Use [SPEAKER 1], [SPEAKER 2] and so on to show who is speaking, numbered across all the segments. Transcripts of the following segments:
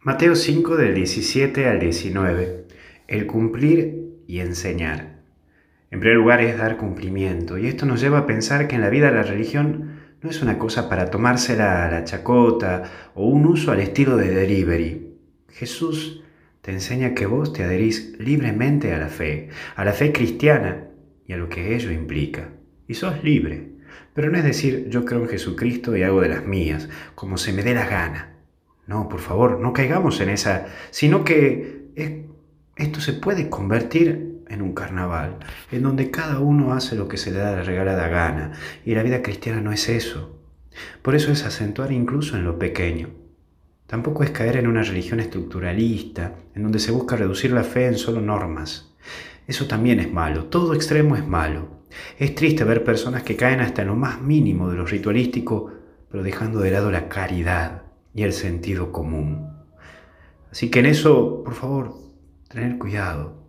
[SPEAKER 1] Mateo 5 del 17 al 19. El cumplir y enseñar. En primer lugar es dar cumplimiento y esto nos lleva a pensar que en la vida la religión no es una cosa para tomársela a la chacota o un uso al estilo de delivery. Jesús te enseña que vos te adherís libremente a la fe, a la fe cristiana y a lo que ello implica. Y sos libre. Pero no es decir yo creo en Jesucristo y hago de las mías, como se me dé la gana. No, por favor, no caigamos en esa, sino que esto se puede convertir en un carnaval, en donde cada uno hace lo que se le da la regalada gana, y la vida cristiana no es eso. Por eso es acentuar incluso en lo pequeño. Tampoco es caer en una religión estructuralista, en donde se busca reducir la fe en solo normas. Eso también es malo, todo extremo es malo. Es triste ver personas que caen hasta en lo más mínimo de lo ritualístico, pero dejando de lado la caridad, y el sentido común. Así que en eso, por favor, tener cuidado,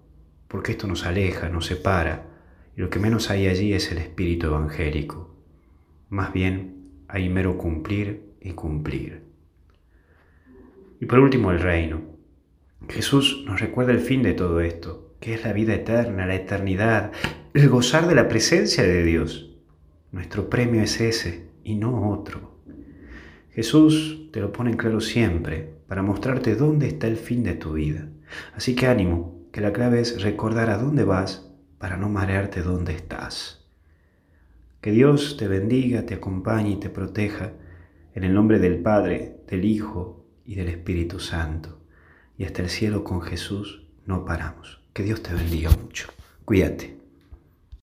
[SPEAKER 1] porque esto nos aleja, nos separa, y lo que menos hay allí es el espíritu evangélico. Más bien hay mero cumplir y cumplir. Y por último, el reino. Jesús nos recuerda el fin de todo esto, que es la vida eterna, la eternidad, el gozar de la presencia de Dios. Nuestro premio es ese y no otro. Jesús te lo pone en claro siempre para mostrarte dónde está el fin de tu vida. Así que ánimo, que la clave es recordar a dónde vas para no marearte dónde estás. Que Dios te bendiga, te acompañe y te proteja en el nombre del Padre, del Hijo y del Espíritu Santo. Y hasta el cielo con Jesús no paramos. Que Dios te bendiga mucho. Cuídate.